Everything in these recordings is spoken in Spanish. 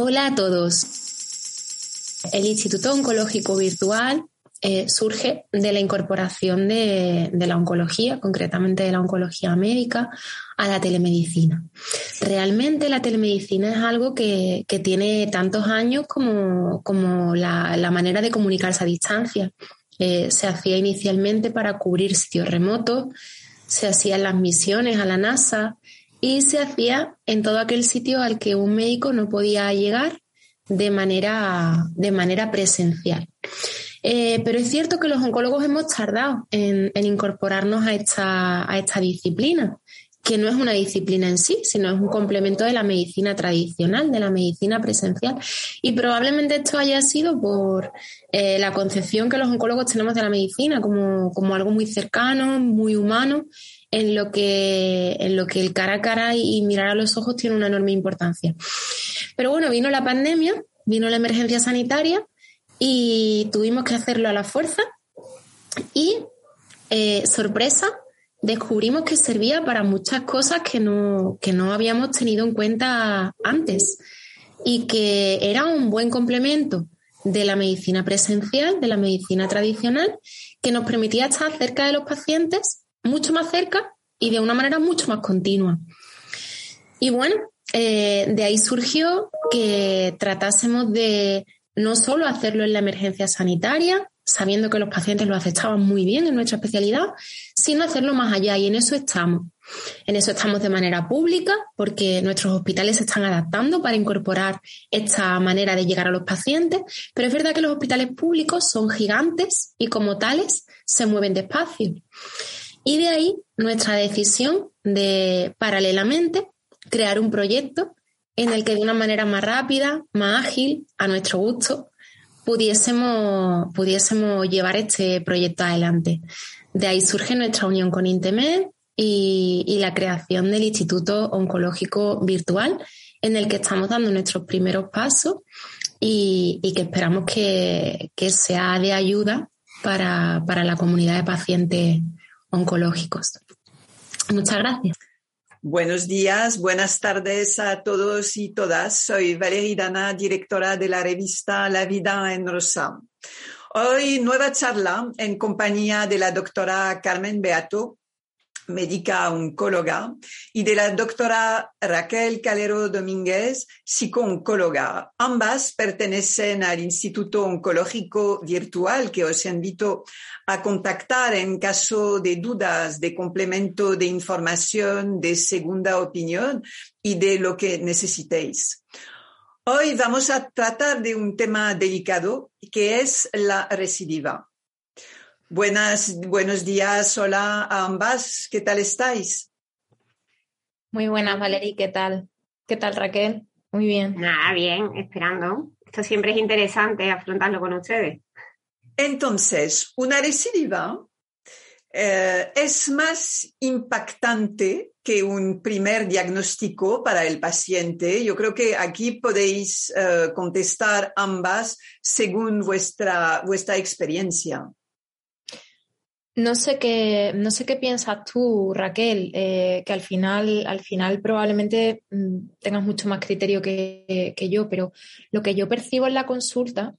Hola a todos. El Instituto Oncológico Virtual eh, surge de la incorporación de, la oncología, concretamente de la oncología médica, a la telemedicina. Realmente la telemedicina es algo que, tiene tantos años como, la, manera de comunicarse a distancia. Eh, se hacía inicialmente para cubrir sitios remotos, se hacían las misiones a la NASA, y se hacía en todo aquel sitio al que un médico no podía llegar de manera, de manera presencial. Eh, pero es cierto que los oncólogos hemos tardado en, incorporarnos a esta, a esta disciplina, que no es una disciplina en sí, sino es un complemento de la medicina tradicional, de la medicina presencial. Y probablemente esto haya sido por eh, la concepción que los oncólogos tenemos de la medicina como, como algo muy cercano, muy humano, en lo que, en lo que el cara a cara y mirar a los ojos tiene una enorme importancia. Pero bueno, vino la pandemia, vino la emergencia sanitaria y tuvimos que hacerlo a la fuerza y, eh, sorpresa, descubrimos que servía para muchas cosas que no, que no habíamos tenido en cuenta antes y que era un buen complemento de la medicina presencial, de la medicina tradicional, que nos permitía estar cerca de los pacientes mucho más cerca y de una manera mucho más continua. Y bueno, eh, de ahí surgió que tratásemos de no solo hacerlo en la emergencia sanitaria, sabiendo que los pacientes lo aceptaban muy bien en nuestra especialidad, sino hacerlo más allá y en eso estamos. En eso estamos de manera pública porque nuestros hospitales se están adaptando para incorporar esta manera de llegar a los pacientes, pero es verdad que los hospitales públicos son gigantes y como tales se mueven despacio. Y de ahí nuestra decisión de, paralelamente, crear un proyecto en el que de una manera más rápida, más ágil, a nuestro gusto, pudiésemos, pudiésemos llevar este proyecto adelante. De ahí surge nuestra unión con Intemed y, la creación del Instituto Oncológico Virtual, en el que estamos dando nuestros primeros pasos y, que esperamos que, sea de ayuda para, para la comunidad de pacientes oncológicos. Muchas gracias. Buenos días, buenas tardes a todos y todas. Soy Valeria Dana, directora de la revista La Vida en Rosa. Hoy nueva charla en compañía de la doctora Carmen Beato, médica oncóloga, y de la doctora Raquel Calero Domínguez, psico-oncóloga. Ambas pertenecen al Instituto Oncológico Virtual que os invito a contactar en caso de dudas, de complemento de información, de segunda opinión y de lo que necesitéis. Hoy vamos a tratar de un tema delicado que es la recidiva. Buenas, buenos días, hola a ambas, ¿qué tal estáis? Muy buenas, Valerie, ¿qué tal? ¿Qué tal, Raquel? Muy bien. Nada, bien, esperando. Esto siempre es interesante afrontarlo con ustedes. Entonces, una recidiva eh, es más impactante que un primer diagnóstico para el paciente. Yo creo que aquí podéis eh, contestar ambas según vuestra, vuestra experiencia. No sé qué, no sé qué piensas tú, Raquel, eh, que al final, al final probablemente mm, tengas mucho más criterio que, yo, pero lo que yo percibo en la consulta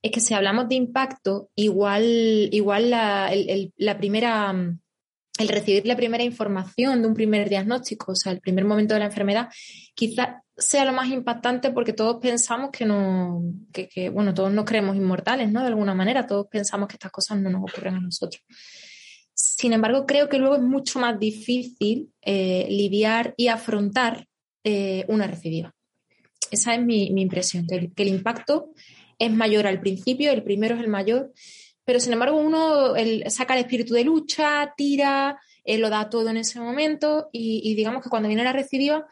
es que si hablamos de impacto, igual, igual la, la primera, el recibir la primera información de un primer diagnóstico, o sea, el primer momento de la enfermedad, quizás sea lo más impactante porque todos pensamos que no, que, bueno, todos nos creemos inmortales, ¿no? De alguna manera, todos pensamos que estas cosas no nos ocurren a nosotros. Sin embargo, creo que luego es mucho más difícil eh, lidiar y afrontar eh, una recidiva. Esa es mi, impresión, que el, impacto es mayor al principio, el primero es el mayor, pero sin embargo uno saca el espíritu de lucha, tira, eh, lo da todo en ese momento y, y digamos que cuando viene la recidiva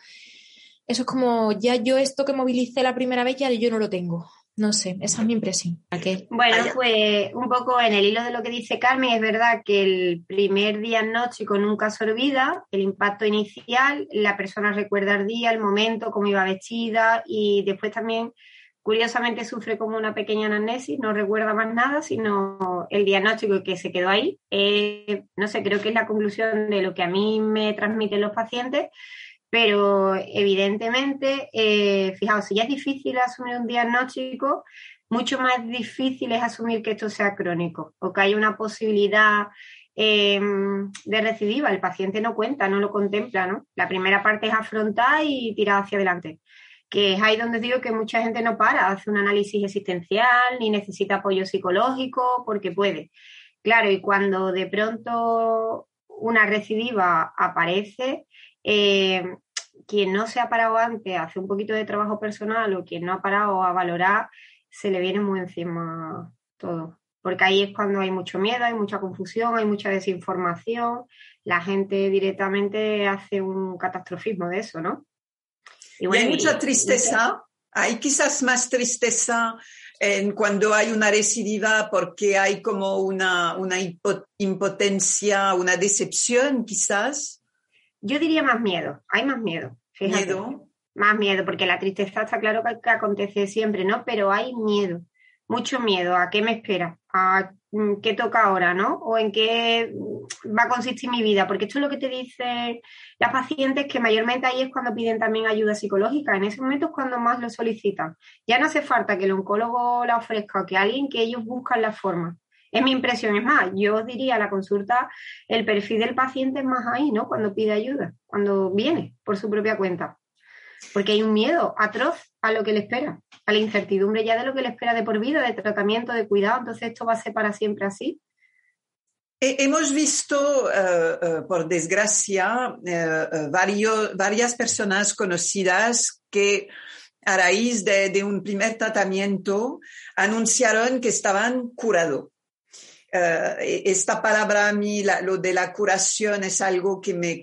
eso es como, ya yo esto que movilicé la primera vez, ya yo no lo tengo. No sé, esa es mi impresión. Bueno, pues un poco en el hilo de lo que dice Carmen, es verdad que el primer diagnóstico nunca se olvida, el impacto inicial, la persona recuerda el día, el momento, cómo iba vestida y después también, curiosamente, sufre como una pequeña anamnesis, no recuerda más nada, sino el diagnóstico que se quedó ahí. Eh, no sé, creo que es la conclusión de lo que a mí me transmiten los pacientes Pero evidentemente, eh, fijaos, si ya es difícil asumir un diagnóstico, mucho más difícil es asumir que esto sea crónico o que haya una posibilidad em, de recidiva. El paciente no cuenta, no lo contempla, ¿no? La primera parte es afrontar y tirar hacia adelante que es ahí donde digo que mucha gente no para, hace un análisis existencial, ni necesita apoyo psicológico, porque puede. Claro, y cuando de pronto una recidiva aparece, eh, quien no se ha parado antes hace un poquito de trabajo personal o quien no ha parado a valorar, se le viene muy encima todo. Porque ahí es cuando hay mucho miedo, hay mucha confusión, hay mucha desinformación. La gente directamente hace un catastrofismo de eso, ¿no? Y, hay mucha tristeza, hay quizás más tristeza en cuando hay una recidiva porque hay como una, una impotencia, una decepción quizás. Yo diría más miedo, hay más miedo. Miedo. Más miedo, porque la tristeza está claro que acontece siempre, ¿no? Pero hay miedo mucho miedo a qué me espera, a mm, qué toca ahora, ¿no? O en qué va a consistir mi vida, porque esto es lo que te dicen las pacientes que mayormente ahí es cuando piden también ayuda psicológica, en ese momento es cuando más lo solicitan. Ya no hace falta que el oncólogo la ofrezca o que alguien que ellos buscan la forma. Es mi impresión, es más, yo diría la consulta, el perfil del paciente es más ahí, ¿no? Cuando pide ayuda, cuando viene por su propia cuenta porque hay un miedo atroz a lo que le espera, a la incertidumbre ya de lo que le espera de por vida, de tratamiento, de cuidado, entonces esto va a ser para siempre así. Hemos visto, eh, eh, por desgracia, eh, varias personas conocidas que a raíz de, un primer tratamiento anunciaron que estaban curados. Esta palabra a mí, lo de la curación, es algo que me,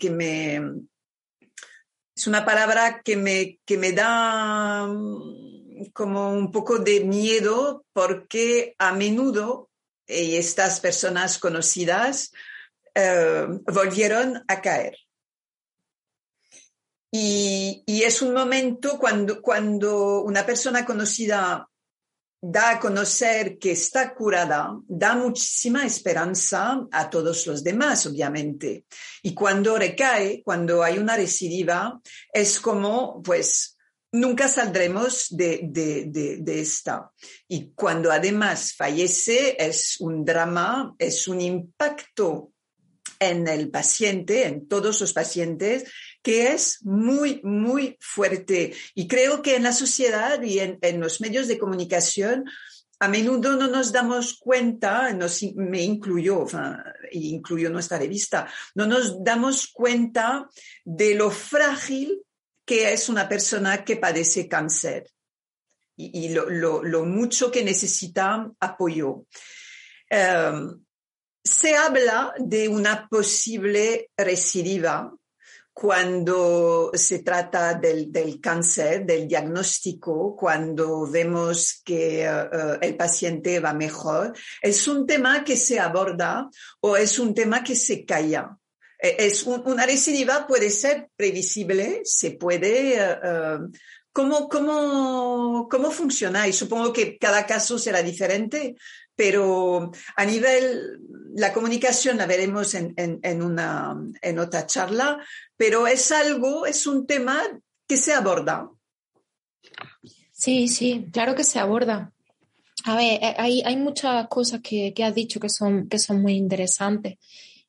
es una palabra que me, que me da mm, como un poco de miedo porque a menudo estas personas conocidas eh, volvieron a caer. Y, y, es un momento cuando, cuando una persona conocida da a conocer que está curada, da muchísima esperanza a todos los demás, obviamente. Y cuando recae, cuando hay una recidiva, es como, pues, nunca saldremos de, de, de, esta. Y cuando además fallece, es un drama, es un impacto en el paciente, en todos los pacientes, que es muy, muy fuerte. Y creo que en la sociedad y en, los medios de comunicación a menudo no nos damos cuenta, nos, me incluyo, incluyo nuestra revista, no nos damos cuenta de lo frágil que es una persona que padece cáncer y, lo, mucho que necesita apoyo. Em, se habla de una posible recidiva cuando se trata del, cáncer, del diagnóstico, cuando vemos que eh, eh, el paciente va mejor, es un tema que se aborda o es un tema que se calla. E, es una recidiva puede ser previsible, se puede eh, ¿Cómo, cómo, cómo funciona? Y supongo que cada caso será diferente, pero a nivel, la comunicación la veremos en, en, una, en otra charla, pero es algo, es un tema que se aborda. Sí, sí, claro que se aborda. A ver, eh, hay, hay muchas cosas que, que has dicho que son, que son muy interesantes.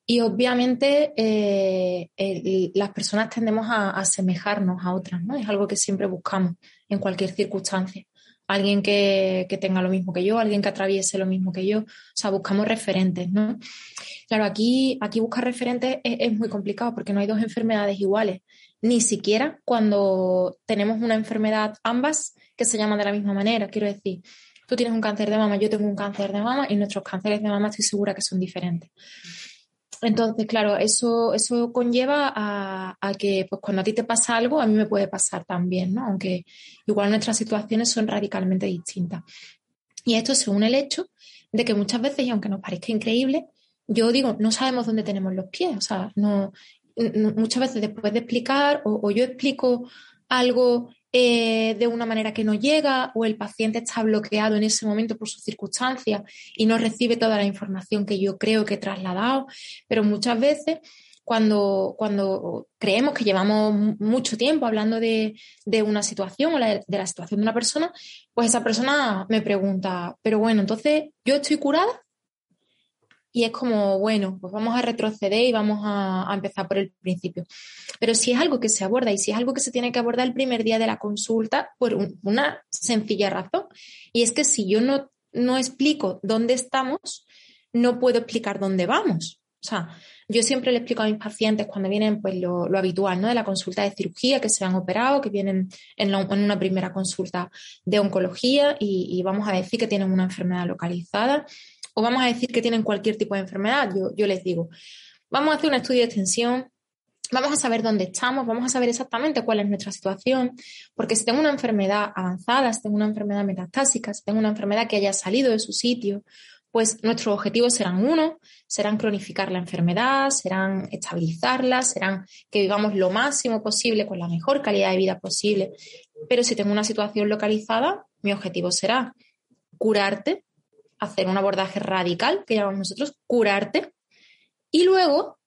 Y obviamente eh, las personas tendemos a, asemejarnos a otras, ¿no? Es algo que siempre buscamos en cualquier circunstancia. Alguien que, tenga lo mismo que yo, alguien que atraviese lo mismo que yo. O sea, buscamos referentes, ¿no? Claro, aquí, aquí buscar referentes es, es muy complicado porque no hay dos enfermedades iguales. Ni siquiera cuando tenemos una enfermedad ambas que se llaman de la misma manera. Quiero decir, tú tienes un cáncer de mama, yo tengo un cáncer de mama y nuestros cánceres de mama estoy segura que son diferentes. Entonces, claro, eso, eso conlleva a, que pues, cuando a ti te pasa algo, a mí me puede pasar también, ¿no? Aunque igual nuestras situaciones son radicalmente distintas. Y esto según el hecho de que muchas veces, y aunque nos parezca increíble, yo digo, no sabemos dónde tenemos los pies. O sea, no, muchas veces después de explicar, o yo explico algo eh, de una manera que no llega o el paciente está bloqueado en ese momento por sus circunstancias y no recibe toda la información que yo creo que he trasladado, pero muchas veces cuando, cuando creemos que llevamos mucho tiempo hablando de, de una situación o de la situación de una persona, pues esa persona me pregunta, pero bueno, entonces, ¿yo estoy curada? Y es como, bueno, pues vamos a retroceder y vamos a, empezar por el principio. Pero si es algo que se aborda y si es algo que se tiene que abordar el primer día de la consulta, por una sencilla razón, y es que si yo no, no explico dónde estamos, no puedo explicar dónde vamos. O sea, yo siempre le explico a mis pacientes cuando vienen, pues lo, habitual, ¿no? De la consulta de cirugía, que se han operado, que vienen en, una primera consulta de oncología y, y, vamos a decir que tienen una enfermedad localizada o vamos a decir que tienen cualquier tipo de enfermedad, yo, les digo, vamos a hacer un estudio de extensión, vamos a saber dónde estamos, vamos a saber exactamente cuál es nuestra situación, porque si tengo una enfermedad avanzada, si tengo una enfermedad metastásica, si tengo una enfermedad que haya salido de su sitio, pues nuestros objetivos serán uno, serán cronificar la enfermedad, serán estabilizarla, serán que vivamos lo máximo posible con la mejor calidad de vida posible. Pero si tengo una situación localizada, mi objetivo será curarte hacer un abordaje radical, que llamamos nosotros, curarte, y luego,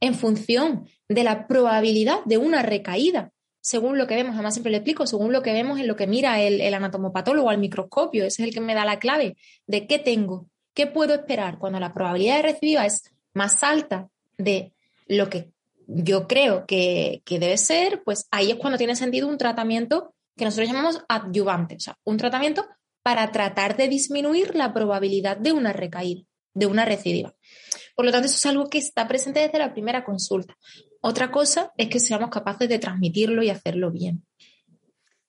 en función de la probabilidad de una recaída, según lo que vemos, además siempre le explico, según lo que vemos en lo que mira el, el anatomopatólogo al microscopio, ese es el que me da la clave de qué tengo, qué puedo esperar cuando la probabilidad de recidiva es más alta de lo que yo creo que, que, debe ser, pues ahí es cuando tiene sentido un tratamiento que nosotros llamamos adyuvante, o sea, un tratamiento para tratar de disminuir la probabilidad de una recaída, de una recidiva. Por lo tanto, eso es algo que está presente desde la primera consulta. Otra cosa es que seamos capaces de transmitirlo y hacerlo bien.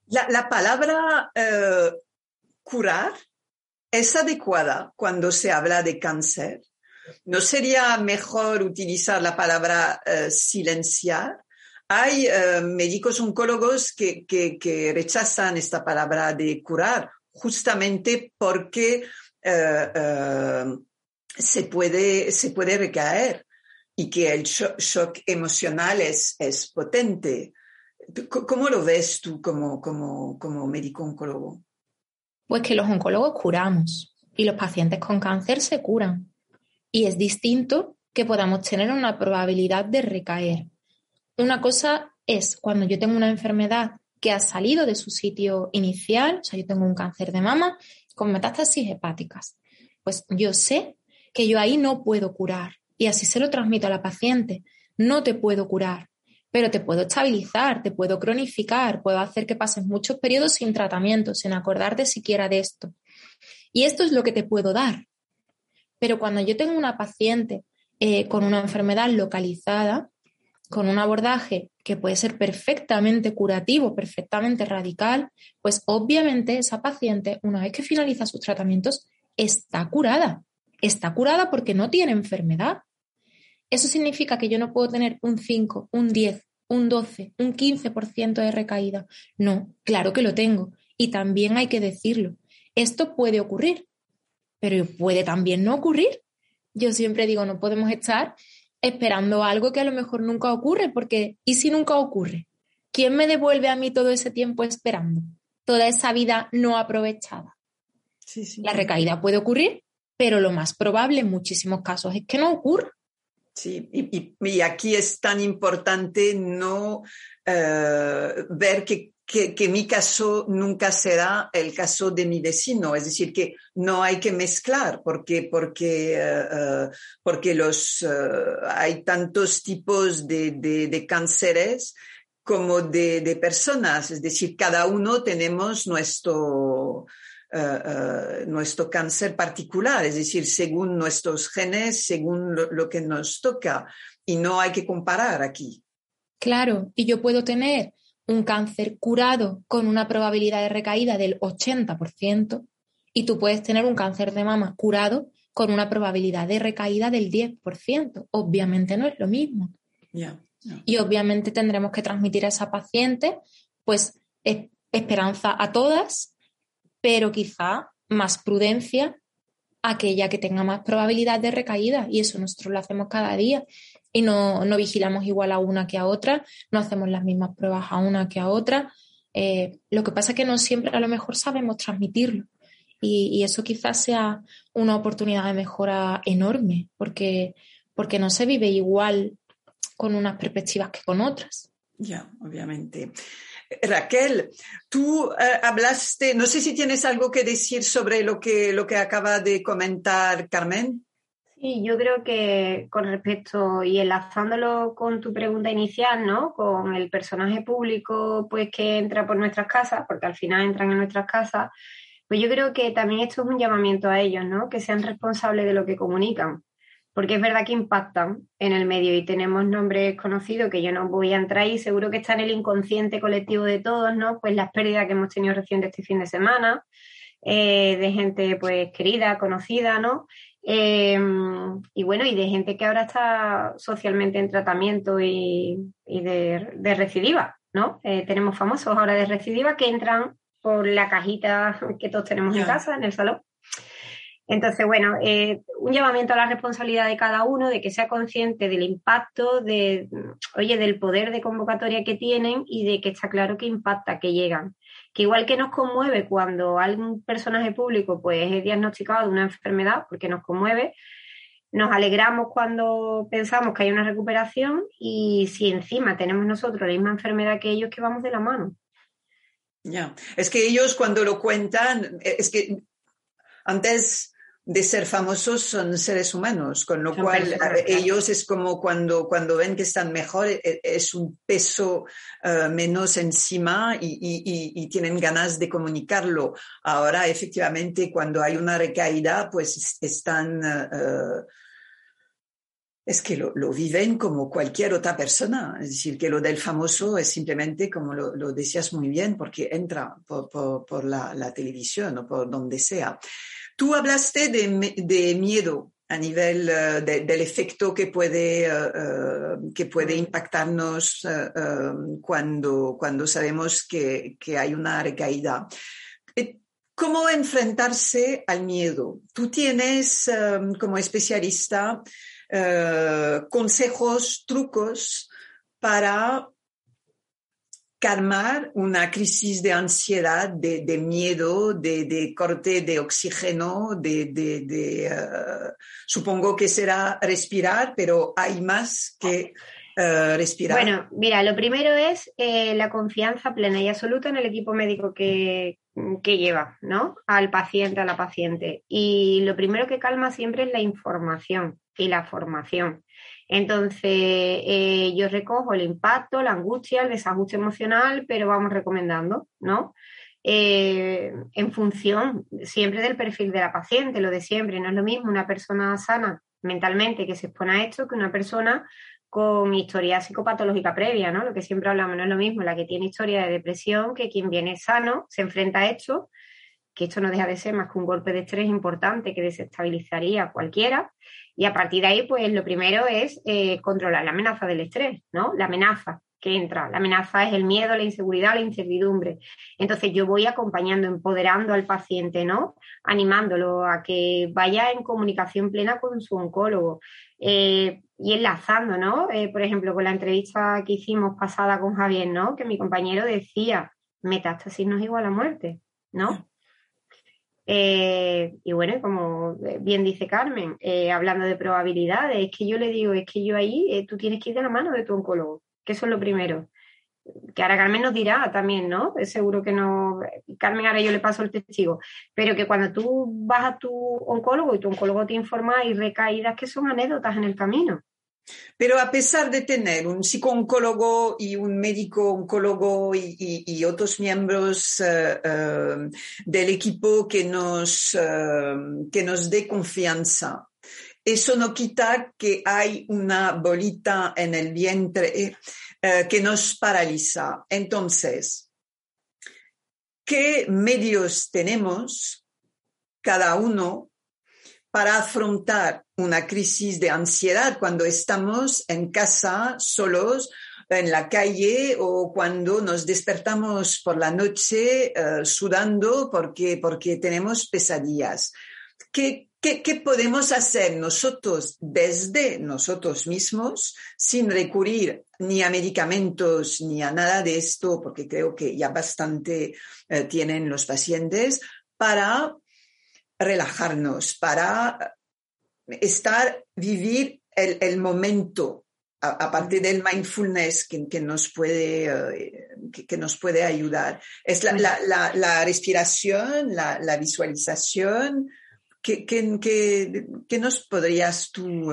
La, palabra eh, curar es adecuada cuando se habla de cáncer. ¿No sería mejor utilizar la palabra eh, silenciar? Hay eh, médicos oncólogos que, que, rechazan esta palabra de curar justamente porque eh, eh, se, puede, se puede recaer y que el shock, emocional es, es potente. ¿Cómo lo ves tú como, como, como médico oncólogo? Pues que los oncólogos curamos y los pacientes con cáncer se curan. Y es distinto que podamos tener una probabilidad de recaer. Una cosa es cuando yo tengo una enfermedad que ha salido de su sitio inicial, o sea, yo tengo un cáncer de mama con metástasis hepáticas, pues yo sé que yo ahí no puedo curar y así se lo transmito a la paciente, no te puedo curar, pero te puedo estabilizar, te puedo cronificar, puedo hacer que pases muchos periodos sin tratamiento, sin acordarte siquiera de esto. Y esto es lo que te puedo dar. Pero cuando yo tengo una paciente eh, con una enfermedad localizada, con un abordaje que puede ser perfectamente curativo, perfectamente radical, pues obviamente esa paciente, una vez que finaliza sus tratamientos, está curada. Está curada porque no tiene enfermedad. Eso significa que yo no puedo tener un 5, un 10, un 12, un 15% de recaída. No, claro que lo tengo. Y también hay que decirlo. Esto puede ocurrir, pero puede también no ocurrir. Yo siempre digo, no podemos estar esperando algo que a lo mejor nunca ocurre, porque ¿y si nunca ocurre? ¿Quién me devuelve a mí todo ese tiempo esperando? Toda esa vida no aprovechada. La recaída puede ocurrir, pero lo más probable en muchísimos casos es que no ocurra. Sí, y, aquí es tan importante no eh, ver que que, mi caso nunca será el caso de mi vecino, es decir, que no hay que mezclar porque, porque, eh, eh, porque los, eh, hay tantos tipos de, de, cánceres como de, personas, es decir, cada uno tenemos nuestro, nuestro cáncer particular, es decir, según nuestros genes, según lo que nos toca, y no hay que comparar aquí. Claro, y yo puedo tener un cáncer curado con una probabilidad de recaída del 80% y tú puedes tener un cáncer de mama curado con una probabilidad de recaída del 10%. Obviamente no es lo mismo. Y obviamente tendremos que transmitir a esa paciente pues esperanza a todas, pero quizá más prudencia aquella que tenga más probabilidad de recaída y eso nosotros lo hacemos cada día y no, vigilamos igual a una que a otra, no hacemos las mismas pruebas a una que a otra. Eh, lo que pasa es que no siempre a lo mejor sabemos transmitirlo y, eso quizás sea una oportunidad de mejora enorme porque, porque no se vive igual con unas perspectivas que con otras. Ya, obviamente. Raquel, tú eh, hablaste, no sé si tienes algo que decir sobre lo que, lo que acaba de comentar Carmen. Sí, yo creo que con respecto y enlazándolo con tu pregunta inicial, ¿no? Con el personaje público, pues que entra por nuestras casas, porque al final entran en nuestras casas, pues yo creo que también esto es un llamamiento a ellos, ¿no? Que sean responsables de lo que comunican porque es verdad que impactan en el medio y tenemos nombres conocidos que yo no voy a entrar y seguro que está en el inconsciente colectivo de todos, ¿no? Pues las pérdidas que hemos tenido recién este fin de semana, eh, de gente pues querida, conocida, ¿no? Eh, y bueno, y de gente que ahora está socialmente en tratamiento y, de, recidiva, ¿no? Eh, tenemos famosos ahora de recidiva que entran por la cajita que todos tenemos en casa, en el salón. Entonces, bueno, eh, un llamamiento a la responsabilidad de cada uno, de que sea consciente del impacto, de, oye, del poder de convocatoria que tienen y de que está claro que impacta, que llegan. Que igual que nos conmueve cuando algún personaje público pues es diagnosticado de una enfermedad, porque nos conmueve, nos alegramos cuando pensamos que hay una recuperación y si encima tenemos nosotros la misma enfermedad que ellos, que vamos de la mano. Ya, es que ellos cuando lo cuentan, es que antes de ser famosos son seres humanos, con lo cual ellos es como cuando, cuando ven que están mejor, e, e, es un peso eh, menos encima y, tienen ganas de comunicarlo. Ahora, efectivamente, cuando hay una recaída, pues están... Eh, eh, es que lo, viven como cualquier otra persona. Es decir, que lo del famoso es simplemente, como lo, decías muy bien, porque entra por, la, la, televisión o por donde sea. Tú hablaste de, miedo a nivel eh, del efecto que puede, eh, eh, que puede impactarnos cuando, cuando sabemos que, hay una recaída. ¿Cómo enfrentarse al miedo? Tú tienes, como especialista, consejos, trucos para calmar una crisis de ansiedad, de, miedo, de, corte de oxígeno, de, uh, supongo que será respirar, pero hay más que uh, respirar. Bueno, mira, lo primero es eh, la confianza plena y absoluta en el equipo médico que, que lleva, ¿no? Al paciente, a la paciente. Y lo primero que calma siempre es la información y la formación. Entonces, eh, yo recojo el impacto, la angustia, el desajuste emocional, pero vamos recomendando, ¿no? Eh, en función siempre del perfil de la paciente, lo de siempre. No es lo mismo una persona sana mentalmente que se expone a esto que una persona con historia psicopatológica previa, ¿no? Lo que siempre hablamos, no es lo mismo la que tiene historia de depresión que quien viene sano, se enfrenta a esto, que esto no deja de ser más que un golpe de estrés importante que desestabilizaría a cualquiera y a partir de ahí, pues lo primero es eh, controlar la amenaza del estrés, ¿no? La amenaza que entra. La amenaza es el miedo, la inseguridad, la incertidumbre. Entonces yo voy acompañando, empoderando al paciente, ¿no? Animándolo a que vaya en comunicación plena con su oncólogo. Eh, y enlazando, ¿no? Eh, por ejemplo, con la entrevista que hicimos pasada con Javier, ¿no? Que mi compañero decía, metástasis no es igual a muerte, ¿no? Eh, y bueno, como bien dice Carmen, eh, hablando de probabilidades, es que yo le digo, es que yo ahí, eh, tú tienes que ir de la mano de tu oncólogo, que eso es lo primero. Que ahora Carmen nos dirá también, ¿no? Seguro que no, Carmen ahora yo le paso el testigo, pero que cuando tú vas a tu oncólogo y tu oncólogo te informa, hay recaídas que son anécdotas en el camino. Pero a pesar de tener un psicooncólogo y un médico oncólogo y, otros miembros eh, eh, del equipo que nos, eh, que nos dé confianza, eso no quita que hay una bolita en el vientre que nos paraliza. Entonces, ¿qué medios tenemos cada uno para afrontar una crisis de ansiedad cuando estamos en casa solos en la calle o cuando nos despertamos por la noche eh, sudando porque, porque tenemos pesadillas. ¿Qué, ¿Qué, podemos hacer nosotros desde nosotros mismos sin recurrir ni a medicamentos ni a nada de esto, porque creo que ya bastante eh, tienen los pacientes, para relajarnos, para estar, vivir el, momento aparte del mindfulness que, nos, puede, eh, que, nos puede ayudar. Es la, la, respiración, la, visualización. ¿Qué, qué, nos podrías tú...?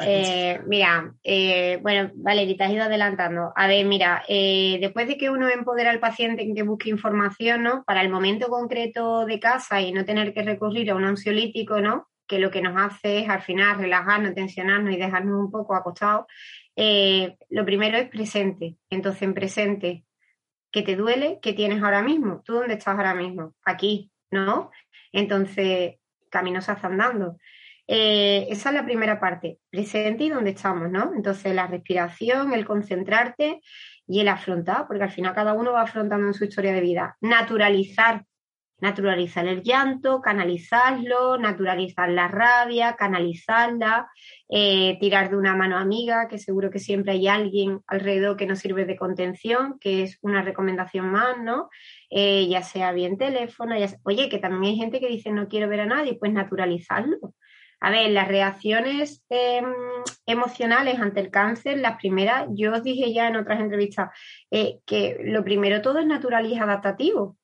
Eh, mira, bueno, Valeria, te has ido adelantando. A ver, mira, después de que uno empodera al paciente en que busque información, ¿no? Para el momento concreto de casa y no tener que recurrir a un ansiolítico, ¿no? que lo que nos hace es al final relajarnos, tensionarnos y dejarnos un poco acostados, eh, lo primero es presente. Entonces, en presente, ¿qué te duele? ¿Qué tienes ahora mismo? ¿Tú dónde estás ahora mismo? Aquí, ¿no? Entonces, caminos hacia andando. Eh, esa es la primera parte, presente y dónde estamos, ¿no? Entonces, la respiración, el concentrarte y el afrontar, porque al final cada uno va afrontando en su historia de vida. Naturalizar naturalizar el llanto, canalizarlo, naturalizar la rabia, canalizarla, eh, tirar de una mano amiga, que seguro que siempre hay alguien alrededor que nos sirve de contención, que es una recomendación más, ¿no? Eh, ya sea bien teléfono, ya oye, que también hay gente que dice no quiero ver a nadie, pues naturalizarlo. A ver, las reacciones em, emocionales ante el cáncer, las primeras, yo os dije ya en otras entrevistas, eh, que lo primero todo es natural y adaptativo.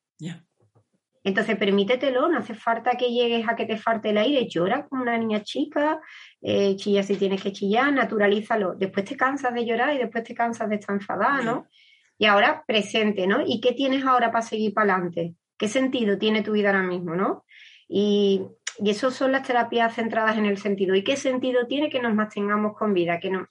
Entonces, permítetelo, no hace falta que llegues a que te falte el aire, llora como una niña chica, eh, chilla si tienes que chillar, naturalízalo. Después te cansas de llorar y después te cansas de estar enfadada, ¿no? Y ahora, presente, ¿no? ¿Y qué tienes ahora para seguir para adelante? ¿Qué sentido tiene tu vida ahora mismo, no? Y, y eso son las terapias centradas en el sentido. ¿Y qué sentido tiene que nos mantengamos con vida? Que no,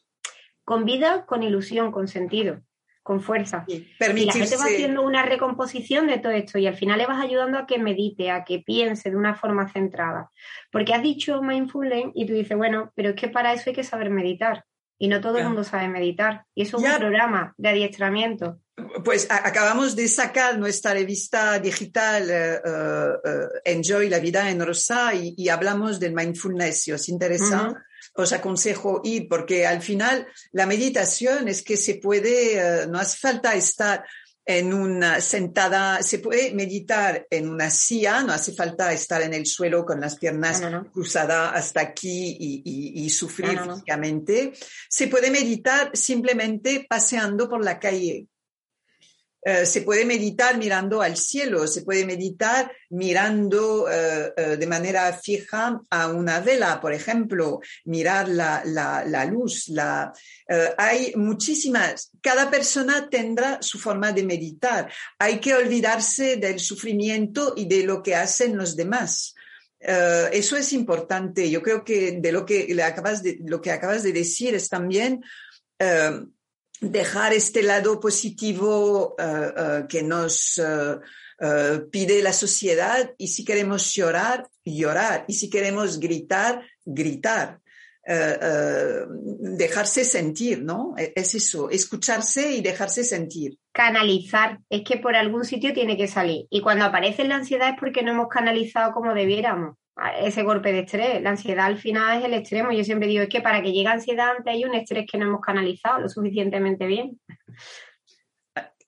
con vida, con ilusión, con sentido con fuerza. Y la gente va haciendo una recomposición de todo esto y al final le vas ayudando a que medite, a que piense de una forma centrada. Porque has dicho mindfulness y tú dices, bueno, pero es que para eso hay que saber meditar y no todo el mundo sabe meditar. Y eso es un programa de adiestramiento. Pues acabamos de sacar nuestra revista digital eh, eh, Enjoy la vida en rosa y, hablamos del mindfulness. Si os interesa, os aconsejo ir porque al final la meditación es que se puede, eh, no hace falta estar en una sentada, se puede meditar en una silla, no hace falta estar en el suelo con las piernas cruzadas hasta aquí y, sufrir físicamente. Se puede meditar simplemente paseando por la calle. Eh, se puede meditar mirando al cielo, se puede meditar mirando eh, eh, de manera fija a una vela, por ejemplo, mirar la, la, luz. Hay muchísimas, cada persona tendrá su forma de meditar. Hay que olvidarse del sufrimiento y de lo que hacen los demás. eso es importante. Yo creo que de lo que, acabas de, lo que acabas de decir es también dejar este lado positivo eh, que nos eh, pide la sociedad y si queremos llorar, llorar y si queremos gritar, gritar. dejarse sentir, ¿no? E, es eso, escucharse y dejarse sentir. Canalizar, es que por algún sitio tiene que salir. Y cuando aparece la ansiedad es porque no hemos canalizado como debiéramos ese golpe de estrés. La ansiedad al final es el extremo. Yo siempre digo, es que para que llegue ansiedad antes hay un estrés que no hemos canalizado lo suficientemente bien.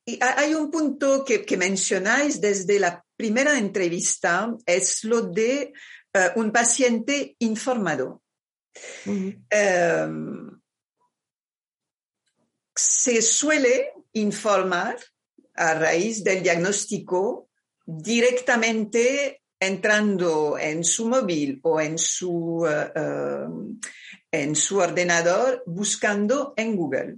Y hay un punto que, mencionáis desde la primera entrevista, es lo de eh, un paciente informado. Em, se suele informar a raíz del diagnóstico directamente entrando en su móvil o en su, eh, eh, en su ordenador buscando en Google.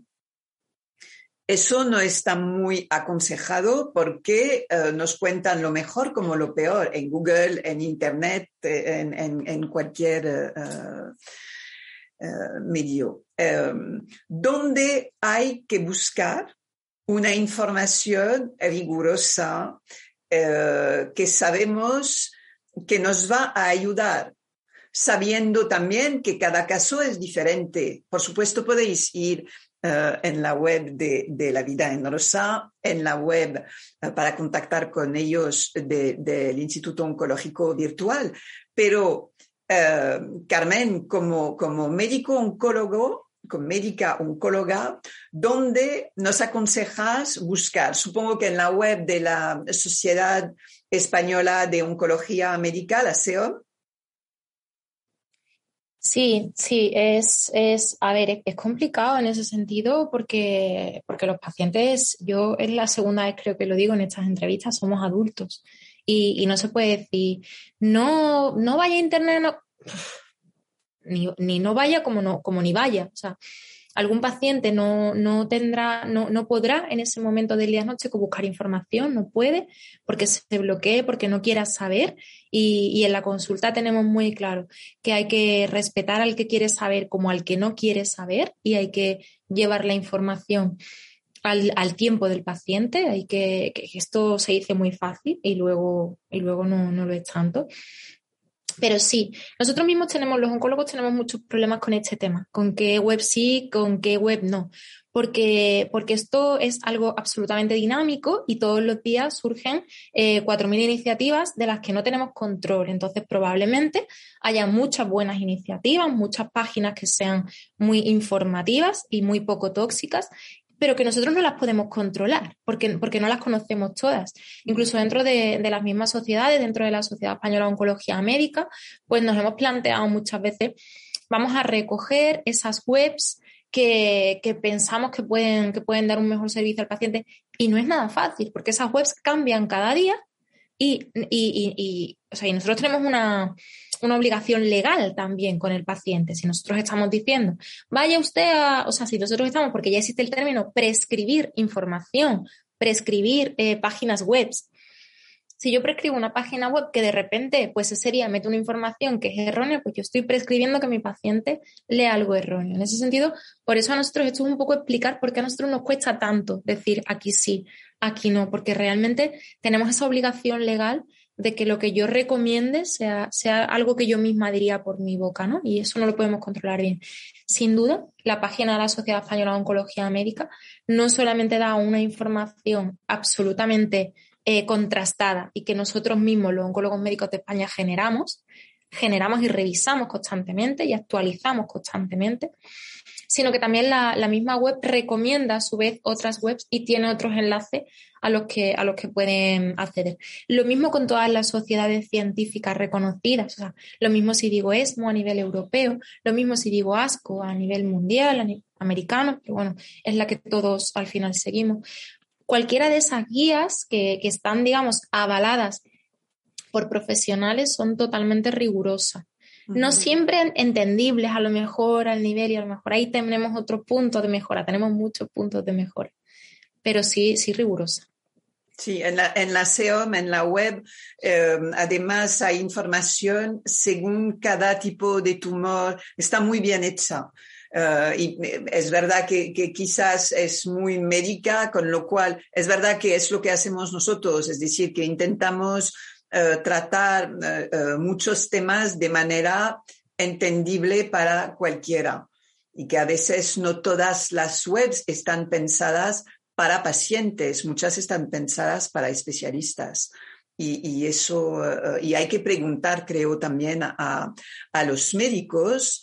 Eso no está muy aconsejado porque eh, nos cuentan lo mejor como lo peor en Google, en Internet, en, cualquier medio. donde hay que buscar una información rigurosa que sabemos que nos va a ayudar, sabiendo también que cada caso es diferente. Por supuesto, podéis ir eh, en la web de, La Vida en Rosa, en la web eh, para contactar con ellos del Instituto Oncológico Virtual, pero eh, Carmen, como, como médico oncólogo, con médica oncóloga, donde nos aconsejas buscar. Supongo que en la web de la Sociedad Española de Oncología Médica, la SEO. Sí, sí, es, es a ver, es, complicado en ese sentido porque, porque los pacientes, yo es la segunda vez creo que lo digo en estas entrevistas, somos adultos y, y no se puede decir, no, no vaya a internet, no, ni, ni no vaya como, no, como ni vaya. O sea, algún paciente no, no tendrá, no, no, podrá en ese momento del diagnóstico buscar información, no puede, porque se bloquee, porque no quiera saber. Y, y, en la consulta tenemos muy claro que hay que respetar al que quiere saber como al que no quiere saber y hay que llevar la información al, al tiempo del paciente. Hay que, que, esto se dice muy fácil y luego, y luego no, no lo es tanto. Pero sí, nosotros mismos tenemos, los oncólogos tenemos muchos problemas con este tema, con qué web sí, con qué web no, porque, porque esto es algo absolutamente dinámico y todos los días surgen eh, 4.000 iniciativas de las que no tenemos control. Entonces, probablemente haya muchas buenas iniciativas, muchas páginas que sean muy informativas y muy poco tóxicas pero que nosotros no las podemos controlar porque, porque no las conocemos todas. Incluso dentro de, de, las mismas sociedades, dentro de la Sociedad Española de Oncología Médica, pues nos hemos planteado muchas veces, vamos a recoger esas webs que, que, pensamos que pueden, que pueden dar un mejor servicio al paciente y no es nada fácil porque esas webs cambian cada día y, y, y, o sea, y nosotros tenemos una, una obligación legal también con el paciente. Si nosotros estamos diciendo, vaya usted a, o sea, si nosotros estamos, porque ya existe el término prescribir información, prescribir eh, páginas web. Si yo prescribo una página web que de repente, pues ese día mete una información que es errónea, pues yo estoy prescribiendo que mi paciente lea algo erróneo. En ese sentido, por eso a nosotros esto es un poco explicar por qué a nosotros nos cuesta tanto decir aquí sí, aquí no, porque realmente tenemos esa obligación legal de que lo que yo recomiende sea, sea algo que yo misma diría por mi boca, ¿no? Y eso no lo podemos controlar bien. Sin duda, la página de la Sociedad Española de Oncología Médica no solamente da una información absolutamente eh, contrastada y que nosotros mismos, los oncólogos médicos de España, generamos, generamos y revisamos constantemente y actualizamos constantemente, sino que también la, la, misma web recomienda a su vez otras webs y tiene otros enlaces a los que, a los que pueden acceder. Lo mismo con todas las sociedades científicas reconocidas, o sea, lo mismo si digo ESMO a nivel europeo, lo mismo si digo ASCO a nivel mundial, a nivel americano, que bueno, es la que todos al final seguimos. Cualquiera de esas guías que, que están, digamos, avaladas por profesionales son totalmente rigurosas no siempre entendibles a lo mejor al nivel y a lo mejor ahí tenemos otros puntos de mejora, tenemos muchos puntos de mejora, pero sí, sí rigurosa. Sí, en la, en la SEOM, en la web, eh, además hay información según cada tipo de tumor, está muy bien hecha. Uh, y es verdad que, que, quizás es muy médica, con lo cual es verdad que es lo que hacemos nosotros, es decir, que intentamos uh, tratar uh, muchos temas de manera entendible para cualquiera y que a veces no todas las webs están pensadas para pacientes, muchas están pensadas para especialistas. Y, eso, y hay que preguntar, creo, también a, a los médicos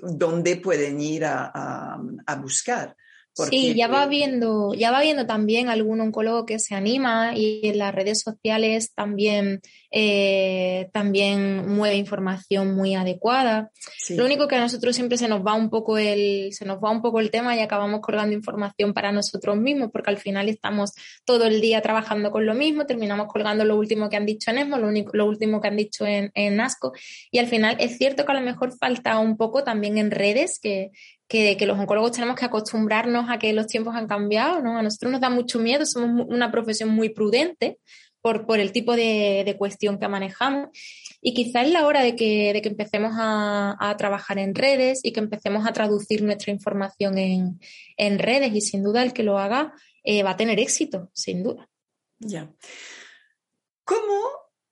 dónde pueden ir a, a buscar. Porque... Sí, ya va viendo, ya va viendo también algún oncólogo que se anima y en las redes sociales también, eh, también mueve información muy adecuada. Sí. Lo único que a nosotros siempre se nos va un poco el, se nos va un poco el tema y acabamos colgando información para nosotros mismos, porque al final estamos todo el día trabajando con lo mismo, terminamos colgando lo último que han dicho en ESMO, lo, único, lo último que han dicho en, en ASCO, y al final es cierto que a lo mejor falta un poco también en redes que, que, los oncólogos tenemos que acostumbrarnos a que los tiempos han cambiado, ¿no? A nosotros nos da mucho miedo, somos una profesión muy prudente por, por el tipo de, de cuestión que manejamos. Y quizás es la hora de que, de que empecemos a, a, trabajar en redes y que empecemos a traducir nuestra información en, en redes. Y sin duda el que lo haga eh, va a tener éxito, sin duda. Ya. ¿Cómo?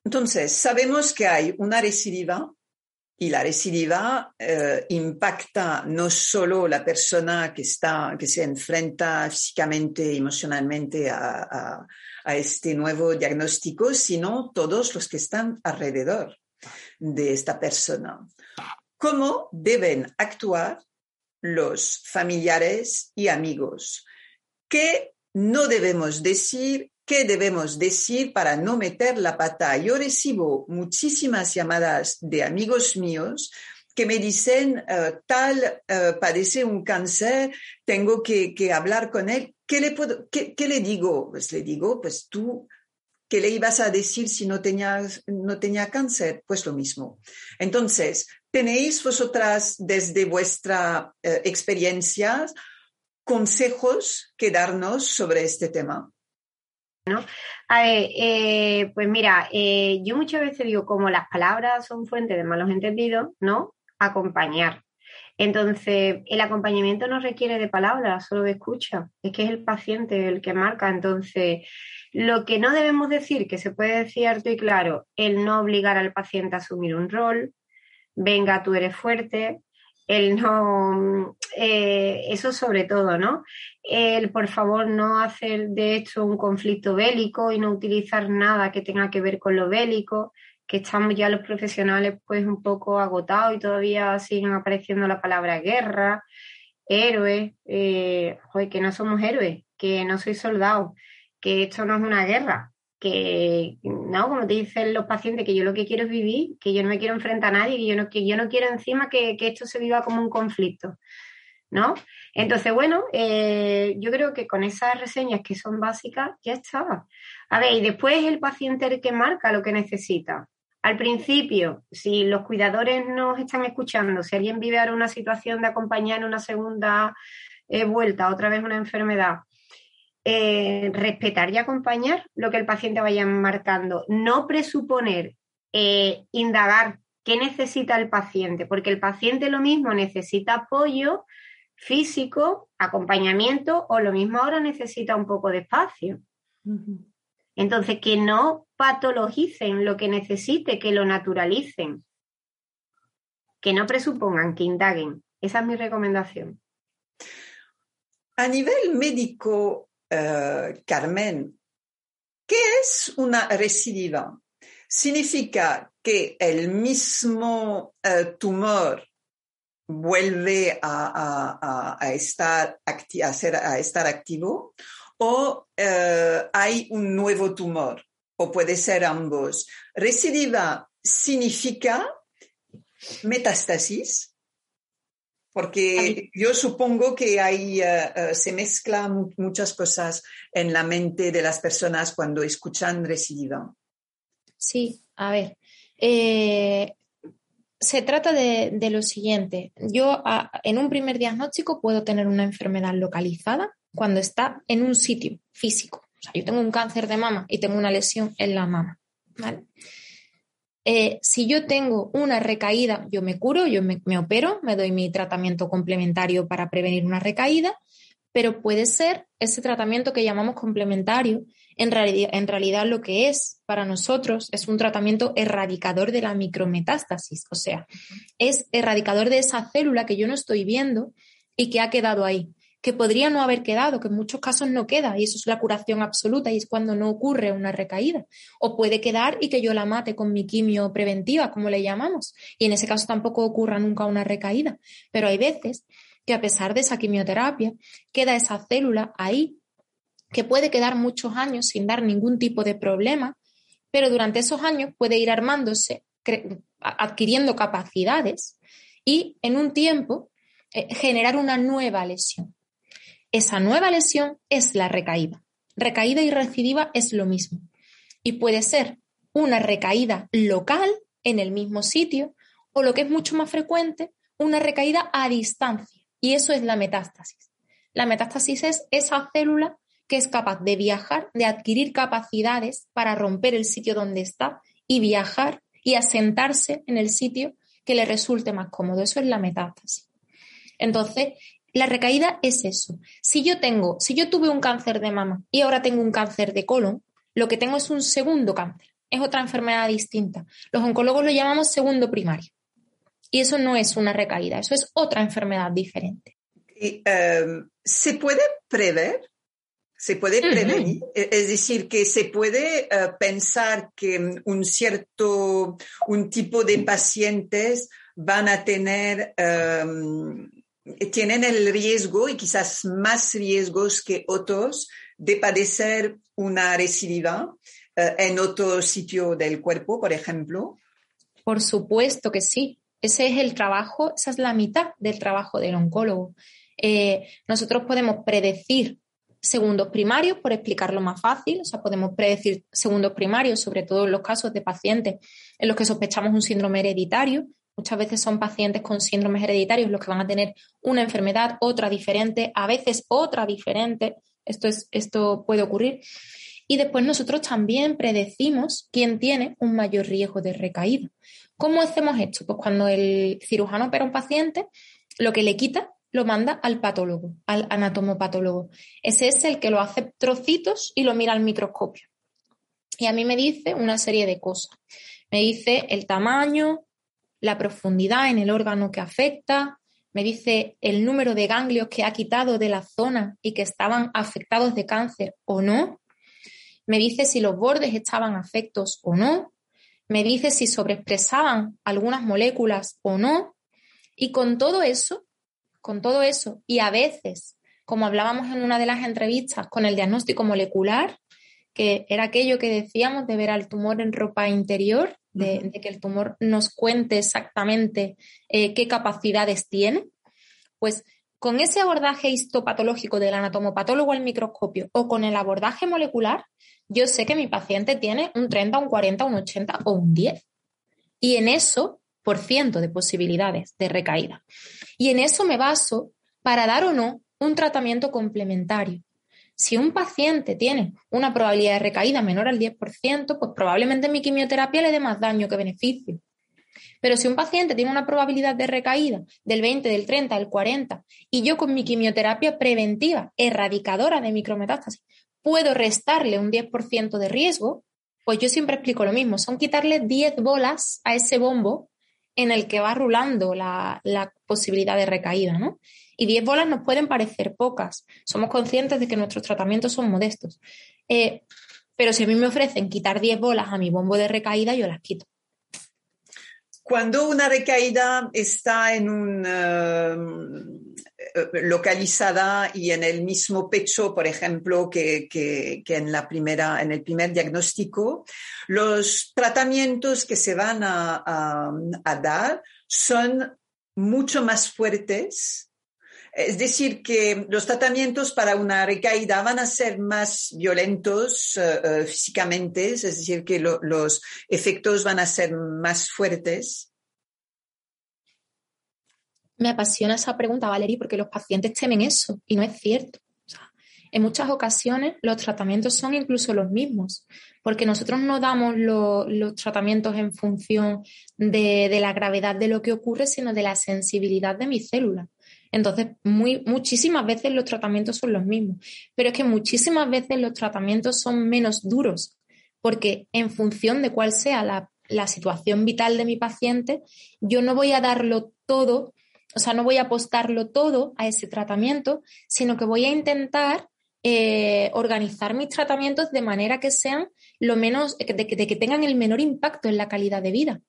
Entonces, sabemos que hay una recidiva y la recidiva eh, impacta no solo la persona que, está, que se enfrenta físicamente, emocionalmente a, a, a, este nuevo diagnóstico, sino todos los que están alrededor de esta persona. ¿Cómo deben actuar los familiares y amigos? ¿Qué no debemos decir ¿Qué debemos decir para no meter la pata? Yo recibo muchísimas llamadas de amigos míos que me dicen, eh, tal padece un cáncer, tengo que, hablar con él. ¿Qué le, digo? Pues le digo, pues tú ¿qué le ibas a decir si no tenía, no tenía cáncer? Pues lo mismo. Entonces, ¿tenéis vosotras desde vuestra experiencia consejos que darnos sobre este tema? ¿No? A ver, eh, pues mira, eh, yo muchas veces digo, como las palabras son fuente de malos entendidos, ¿no? Acompañar. Entonces, el acompañamiento no requiere de palabras, solo de escucha. Es que es el paciente el que marca. Entonces, lo que no debemos decir, que se puede decir alto y claro, el no obligar al paciente a asumir un rol, venga, tú eres fuerte, el no, eh, eso sobre todo, ¿no? El por favor no hacer de hecho un conflicto bélico y no utilizar nada que tenga que ver con lo bélico, que estamos ya los profesionales pues un poco agotados y todavía siguen apareciendo la palabra guerra, héroe, eh, que no somos héroes, que no soy soldado, que esto no es una guerra, que, no, como te dicen los pacientes, que yo lo que quiero es vivir, que yo no me quiero enfrentar a nadie, que yo no, que yo no quiero encima que, esto se viva como un conflicto, ¿no? Entonces, bueno, eh, yo creo que con esas reseñas que son básicas ya estaba. A ver, y después el paciente el que marca lo que necesita. Al principio, si los cuidadores nos están escuchando, si alguien vive ahora una situación de acompañar en una segunda eh, vuelta, otra vez una enfermedad, eh, respetar y acompañar lo que el paciente vaya marcando, no presuponer, eh, indagar qué necesita el paciente, porque el paciente lo mismo necesita apoyo físico, acompañamiento o lo mismo ahora necesita un poco de espacio. Entonces, que no patologicen lo que necesite, que lo naturalicen, que no presupongan, que indaguen. Esa es mi recomendación. A nivel médico, eh, Carmen, ¿qué es una recidiva? Significa que el mismo eh, tumor vuelve a, estar, activo o eh, hay un nuevo tumor o puede ser ambos. Recidiva significa metástasis porque yo supongo que ahí eh, eh, se mezclan muchas cosas en la mente de las personas cuando escuchan recidiva. Sí, a ver. Eh, se trata de, lo siguiente. Yo en un primer diagnóstico puedo tener una enfermedad localizada cuando está en un sitio físico. O sea, yo tengo un cáncer de mama y tengo una lesión en la mama. ¿vale? Eh, si yo tengo una recaída, yo me curo, yo me, opero, me doy mi tratamiento complementario para prevenir una recaída, pero puede ser ese tratamiento que llamamos complementario, en realidad, en realidad lo que es para nosotros es un tratamiento erradicador de la micrometástasis, o sea, es erradicador de esa célula que yo no estoy viendo y que ha quedado ahí que podría no haber quedado, que en muchos casos no queda, y eso es la curación absoluta, y es cuando no ocurre una recaída. O puede quedar y que yo la mate con mi quimio preventiva, como le llamamos, y en ese caso tampoco ocurra nunca una recaída. Pero hay veces que a pesar de esa quimioterapia, queda esa célula ahí, que puede quedar muchos años sin dar ningún tipo de problema, pero durante esos años puede ir armándose, adquiriendo capacidades y en un tiempo eh, generar una nueva lesión. Esa nueva lesión es la recaída. Recaída y recidiva es lo mismo. Y puede ser una recaída local en el mismo sitio o lo que es mucho más frecuente, una recaída a distancia. Y eso es la metástasis. La metástasis es esa célula que es capaz de viajar, de adquirir capacidades para romper el sitio donde está y viajar y asentarse en el sitio que le resulte más cómodo. Eso es la metástasis. Entonces, la recaída es eso. Si yo tengo, si yo tuve un cáncer de mama y ahora tengo un cáncer de colon, lo que tengo es un segundo cáncer. Es otra enfermedad distinta. Los oncólogos lo llamamos segundo primario. Y eso no es una recaída, eso es otra enfermedad diferente. Em, ¿Se puede prever? ¿Se puede prevenir? E, es decir, que se puede eh, pensar que un cierto, un tipo de pacientes van a tener em, tienen el riesgo y quizás más riesgos que otros de padecer una recidiva eh, en otro sitio del cuerpo, por ejemplo? Por supuesto que sí. Ese es el trabajo, esa es la mitad del trabajo del oncólogo. Eh, nosotros podemos predecir segundos primarios, por explicarlo más fácil, o sea, podemos predecir segundos primarios, sobre todo en los casos de pacientes en los que sospechamos un síndrome hereditario. Muchas veces son pacientes con síndromes hereditarios los que van a tener una enfermedad, otra diferente, a veces otra diferente. Esto, es, esto puede ocurrir. Y después nosotros también predecimos quién tiene un mayor riesgo de recaída. ¿Cómo hacemos esto? Pues cuando el cirujano opera a un paciente, lo que le quita lo manda al patólogo, al anatomopatólogo. Ese es el que lo hace trocitos y lo mira al microscopio. Y a mí me dice una serie de cosas. Me dice el tamaño, la profundidad en el órgano que afecta, me dice el número de ganglios que ha quitado de la zona y que estaban afectados de cáncer o no. Me dice si los bordes estaban afectos o no. Me dice si sobreexpresaban algunas moléculas o no. Y con todo eso, con todo eso, y a veces, como hablábamos en una de las entrevistas, con el diagnóstico molecular, que era aquello que decíamos de ver al tumor en ropa interior, de, que el tumor nos cuente exactamente eh, qué capacidades tiene, pues con ese abordaje histopatológico del anatomopatólogo al microscopio o con el abordaje molecular, yo sé que mi paciente tiene un 30, un 40, un 80 o un 10. Y en eso, por ciento de posibilidades de recaída. Y en eso me baso para dar o no un tratamiento complementario. Si un paciente tiene una probabilidad de recaída menor al 10%, pues probablemente mi quimioterapia le dé más daño que beneficio. Pero si un paciente tiene una probabilidad de recaída del 20, del 30, del 40 y yo con mi quimioterapia preventiva, erradicadora de micrometástasis, puedo restarle un 10% de riesgo, pues yo siempre explico lo mismo, son quitarle 10 bolas a ese bombo en el que va rulando la, la posibilidad de recaída, ¿no? Y 10 bolas nos pueden parecer pocas. Somos conscientes de que nuestros tratamientos son modestos. Eh, pero si a mí me ofrecen quitar 10 bolas a mi bombo de recaída, yo las quito. Cuando una recaída está en un, eh, localizada y en el mismo pecho, por ejemplo, que, en, la primera, en el primer diagnóstico, los tratamientos que se van a dar son mucho más fuertes es decir, que los tratamientos para una recaída van a ser más violentos eh, eh, físicamente, es decir, que los efectos van a ser más fuertes. Me apasiona esa pregunta, Valerie, porque los pacientes temen eso y no es cierto. en muchas ocasiones los tratamientos son incluso los mismos, porque nosotros no damos los tratamientos en función de, la gravedad de lo que ocurre, sino de la sensibilidad de mi célula. Entonces, muchísimas veces los tratamientos son los mismos, pero es que muchísimas veces los tratamientos son menos duros, porque en función de cuál sea la, situación vital de mi paciente, yo no voy a darlo todo, o sea, no voy a apostarlo todo a ese tratamiento, sino que voy a intentar eh, organizar mis tratamientos de manera que sean lo menos, de que tengan el menor impacto en la calidad de vida.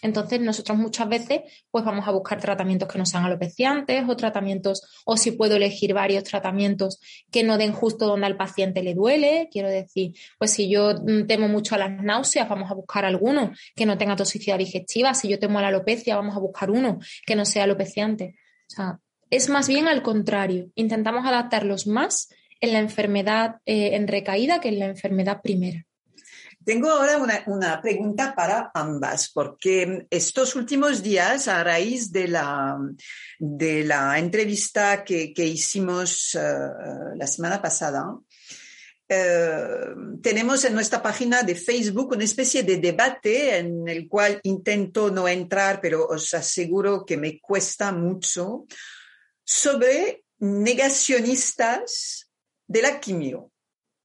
Entonces, nosotros muchas veces pues vamos a buscar tratamientos que no sean alopeciantes o tratamientos, o si puedo elegir varios tratamientos que no den justo donde al paciente le duele. Quiero decir, pues si yo mm, temo mucho a las náuseas, vamos a buscar alguno que no tenga toxicidad digestiva. Si yo temo a la alopecia, vamos a buscar uno que no sea alopeciante. O sea, es más bien al contrario. Intentamos adaptarlos más en la enfermedad eh, en recaída que en la enfermedad primera. Tengo ahora una, pregunta para ambas, porque estos últimos días, a raíz de la, de la entrevista que, hicimos eh, la semana pasada, eh, tenemos en nuestra página de Facebook una especie de debate en el cual intento no entrar, pero os aseguro que me cuesta mucho, sobre negacionistas de la quimio.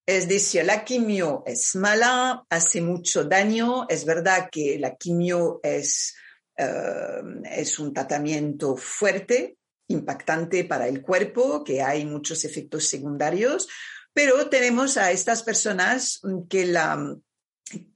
Es decir, la quimio es mala, hace mucho daño. Es verdad que la quimio es, eh, es un tratamiento fuerte, impactante para el cuerpo, que hay muchos efectos secundarios, pero tenemos a estas personas que la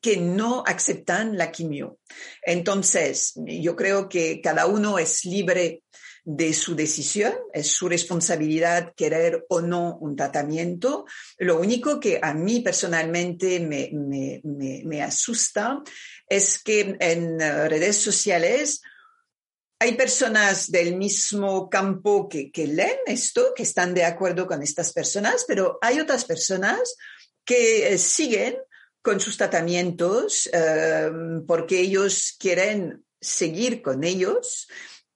que no aceptan la quimio. Entonces, yo creo que cada uno es libre de su decisión, es su responsabilidad querer o no un tratamiento. Lo único que a mí personalmente me, asusta es que en redes sociales hay personas del mismo campo que, leen esto, que están de acuerdo con estas personas, pero hay otras personas que eh, siguen con sus tratamientos eh, porque ellos quieren seguir con ellos.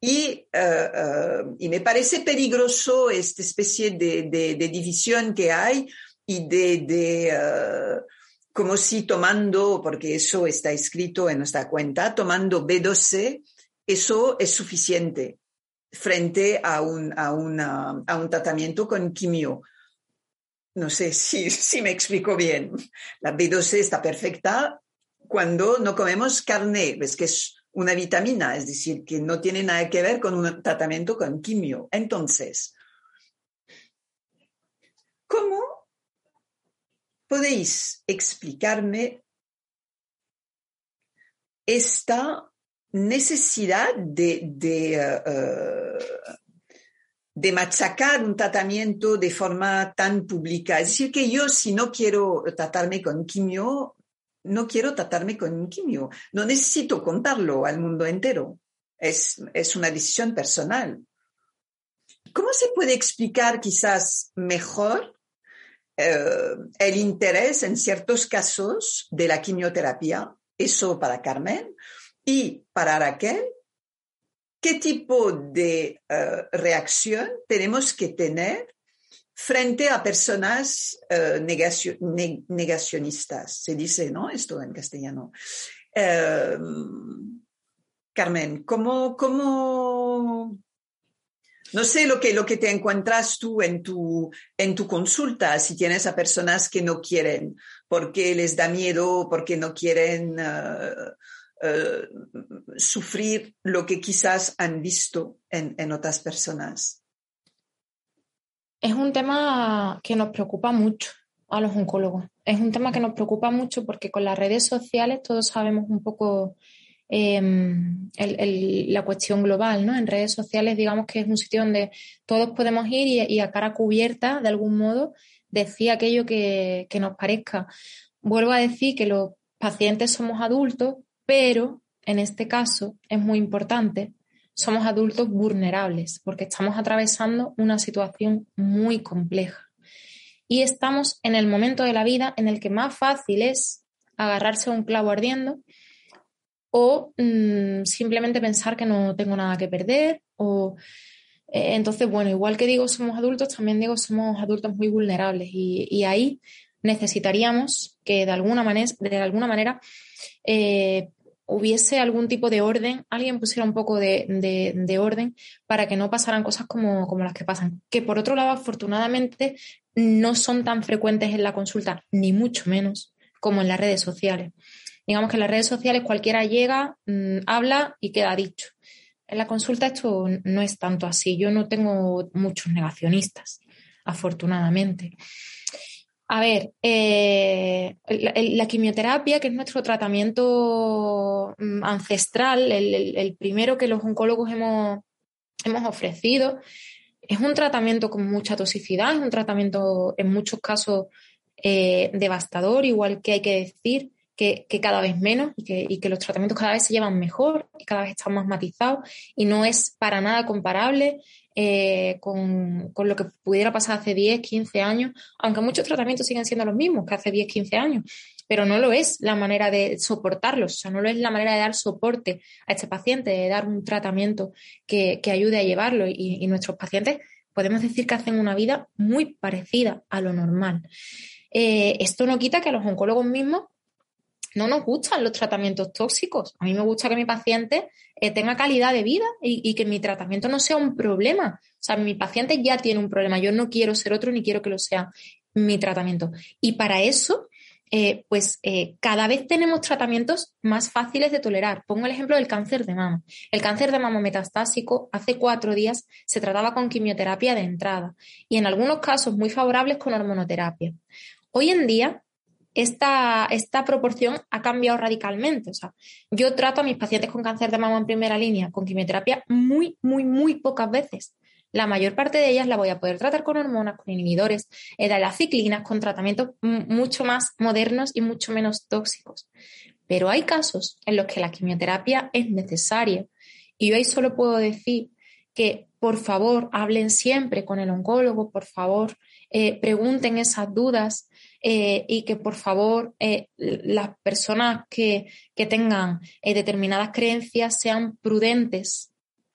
Y, eh, y, me parece peligroso esta especie de, división que hay y de, como si tomando, porque eso está escrito en nuestra cuenta, tomando B12 eso es suficiente frente a un, a, un tratamiento con quimio. No sé si, si me explico bien. La B12 está perfecta cuando no comemos carne, ves que es una vitamina, es decir, que no tiene nada que ver con un tratamiento con quimio. Entonces, ¿cómo podéis explicarme esta necesidad de, de, eh, machacar un tratamiento de forma tan pública. Es decir, que yo si no quiero tratarme con quimio, no quiero tratarme con quimio. No necesito contarlo al mundo entero. Es, es una decisión personal. ¿Cómo se puede explicar quizás mejor eh, el interés en ciertos casos de la quimioterapia? Eso para Carmen y para Raquel, ¿qué tipo de eh, reacción tenemos que tener frente a personas eh, negacionistas? Se dice, ¿no? Esto en castellano. Eh, Carmen, ¿cómo, cómo, no sé lo que, lo que te encuentras tú en tu, en tu consulta, si tienes a personas que no quieren, porque les da miedo, porque no quieren eh, sufrir lo que quizás han visto en, otras personas. Es un tema que nos preocupa mucho a los oncólogos. Es un tema que nos preocupa mucho porque con las redes sociales todos sabemos un poco em, la cuestión global, ¿no? En redes sociales, digamos que es un sitio donde todos podemos ir y, a cara cubierta, de algún modo, decir aquello que, que nos parezca. Vuelvo a decir que los pacientes somos adultos, pero en este caso es muy importante, somos adultos vulnerables porque estamos atravesando una situación muy compleja. Y estamos en el momento de la vida en el que más fácil es agarrarse a un clavo ardiendo o mm, simplemente pensar que no tengo nada que perder o eh, entonces bueno igual que digo somos adultos también digo somos adultos muy vulnerables y, ahí necesitaríamos que de alguna manera de alguna manera eh, hubiese algún tipo de orden, alguien pusiera un poco de, orden para que no pasaran cosas como, como, las que pasan. Que por otro lado, afortunadamente, no son tan frecuentes en la consulta, ni mucho menos como en las redes sociales. Digamos que en las redes sociales cualquiera llega, mm, habla y queda dicho. En la consulta esto no es tanto así. Yo no tengo muchos negacionistas, afortunadamente. A ver, eh, la, quimioterapia, que es nuestro tratamiento mm, ancestral, el, primero que los oncólogos hemos, hemos, ofrecido, es un tratamiento con mucha toxicidad, es un tratamiento en muchos casos eh, devastador, igual que hay que decir que, cada vez menos y que, que, los tratamientos cada vez se llevan mejor y cada vez están más matizados y no es para nada comparable eh, con, lo que pudiera pasar hace 10, 15 años, aunque muchos tratamientos siguen siendo los mismos que hace 10, 15 años, pero no lo es la manera de soportarlos, o sea, no lo es la manera de dar soporte a este paciente, de dar un tratamiento que, ayude a llevarlo y, nuestros pacientes podemos decir que hacen una vida muy parecida a lo normal. Eh, esto no quita que a los oncólogos mismos no nos gustan los tratamientos tóxicos. A mí me gusta que mi paciente eh, tenga calidad de vida y, que mi tratamiento no sea un problema. O sea, mi paciente ya tiene un problema. Yo no quiero ser otro ni quiero que lo sea mi tratamiento. Y para eso, eh, pues eh, cada vez tenemos tratamientos más fáciles de tolerar. Pongo el ejemplo del cáncer de mama. El cáncer de mama metastásico hace cuatro días se trataba con quimioterapia de entrada y en algunos casos muy favorables con hormonoterapia. Hoy en día esta, esta proporción ha cambiado radicalmente. O sea, yo trato a mis pacientes con cáncer de mama en primera línea con quimioterapia muy, muy, muy pocas veces. La mayor parte de ellas la voy a poder tratar con hormonas, con inhibidores de las ciclinas, con tratamientos mucho más modernos y mucho menos tóxicos. Pero hay casos en los que la quimioterapia es necesaria Y yo ahí solo puedo decir que por favor hablen siempre con el oncólogo, por favor eh, pregunten esas dudas eh, y que por favor eh, las personas que, tengan determinadas creencias sean prudentes,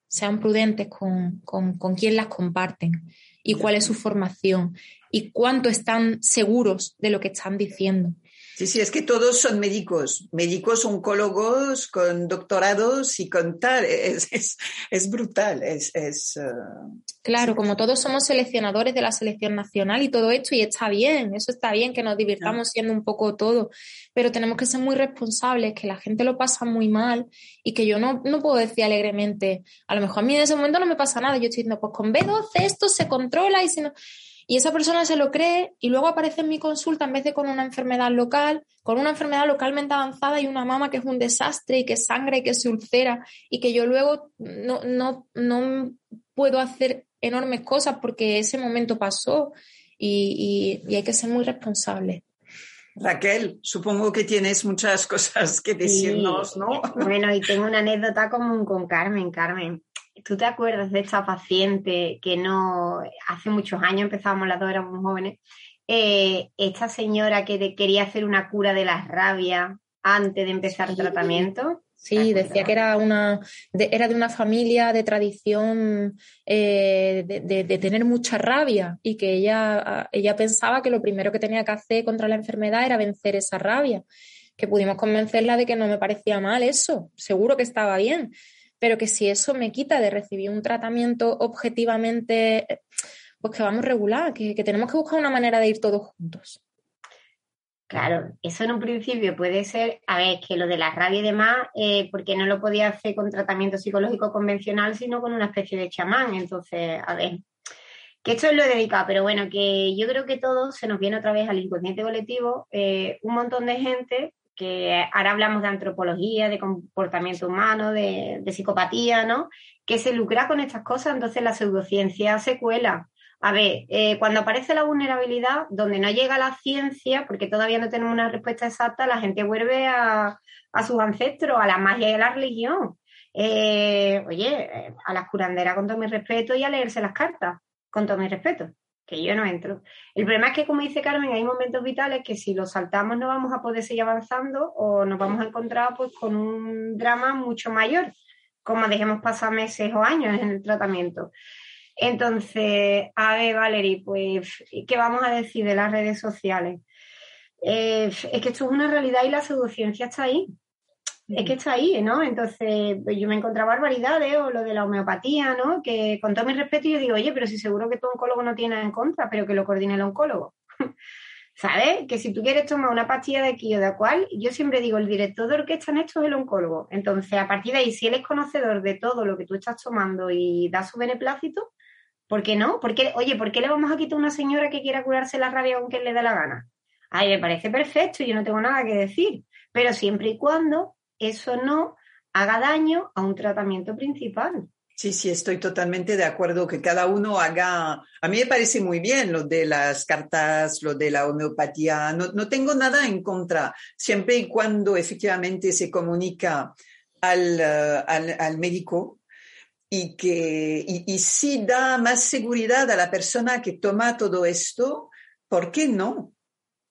sean prudentes con, con, con quién las comparten y cuál es su formación y cuánto están seguros de lo que están diciendo. Sí, sí, es que todos son médicos, médicos oncólogos con doctorados y con tal. Es, es, brutal. Es, es uh, Claro, como todos somos seleccionadores de la selección nacional y todo esto, y está bien, eso está bien que nos divirtamos siendo un poco todo, pero tenemos que ser muy responsables, que la gente lo pasa muy mal y que yo no, no puedo decir alegremente, a lo mejor a mí en ese momento no me pasa nada, yo estoy diciendo, pues con B12 esto se controla y si no y esa persona se lo cree y luego aparece en mi consulta en vez de con una enfermedad local, con una enfermedad localmente avanzada y una mama que es un desastre y que sangra y que se ulcera y que yo luego no, no, no puedo hacer enormes cosas porque ese momento pasó y, y, hay que ser muy responsable. Raquel, supongo que tienes muchas cosas que decirnos, ¿no? Bueno, y tengo una anécdota común con Carmen. Carmen, ¿Tú te acuerdas de esta paciente que no, hace muchos años empezábamos las dos, éramos jóvenes, eh, esta señora que quería hacer una cura de la rabia antes de empezar el tratamiento? Sí, decía que era una de, era de una familia de tradición eh, de, tener mucha rabia y que ella, ella pensaba que lo primero que tenía que hacer contra la enfermedad era vencer esa rabia. Que pudimos convencerla de que no me parecía mal eso, seguro que estaba bien pero que si eso me quita de recibir un tratamiento objetivamente, pues que vamos regular, que, que tenemos que buscar una manera de ir todos juntos. Claro, eso en un principio puede ser, a ver, que lo de la rabia y demás, eh, porque no lo podía hacer con tratamiento psicológico convencional, sino con una especie de chamán. Entonces, a ver, que esto es lo dedicado, pero bueno, que yo creo que todo se nos viene otra vez al inconsciente colectivo. Eh, un montón de gente que ahora hablamos de antropología, de comportamiento humano, de, psicopatía, ¿no? Que se lucra con estas cosas, entonces la pseudociencia se cuela. A ver, eh, cuando aparece la vulnerabilidad, donde no llega la ciencia, porque todavía no tenemos una respuesta exacta, la gente vuelve a, sus ancestros, a la magia y a la religión. Eh, oye, a las curanderas con todo mi respeto y a leerse las cartas, con todo mi respeto que yo no entro. El problema es que, como dice Carmen, hay momentos vitales que si los saltamos no vamos a poder seguir avanzando o nos vamos a encontrar pues, con un drama mucho mayor, como dejemos pasar meses o años en el tratamiento. Entonces, a ver, Valerie, pues, ¿qué vamos a decir de las redes sociales? Eh, es que esto es una realidad y la pseudociencia está ahí es que está ahí, ¿no? Entonces, pues, yo me encontraba barbaridades o lo de la homeopatía, ¿no? Que con todo mi respeto yo digo, oye, pero si seguro que tu oncólogo no tiene nada en contra, pero que lo coordine el oncólogo. ¿Sabes? Que si tú quieres tomar una pastilla de aquí o de cual, yo siempre digo, el director de orquesta en esto es el oncólogo. Entonces, a partir de ahí, si él es conocedor de todo lo que tú estás tomando y da su beneplácito, ¿por qué no? ¿Por oye, ¿por qué le vamos a quitar a una señora que quiera curarse la rabia aunque le dé la gana? Ay, me parece perfecto, yo no tengo nada que decir. Pero siempre y cuando eso no haga daño a un tratamiento principal. Sí, sí, estoy totalmente de acuerdo que cada uno haga. A mí me parece muy bien lo de las cartas, lo de la homeopatía. No, tengo nada en contra, siempre y cuando efectivamente se comunica al, al, médico y que y, si da más seguridad a la persona que toma todo esto, ¿por qué no?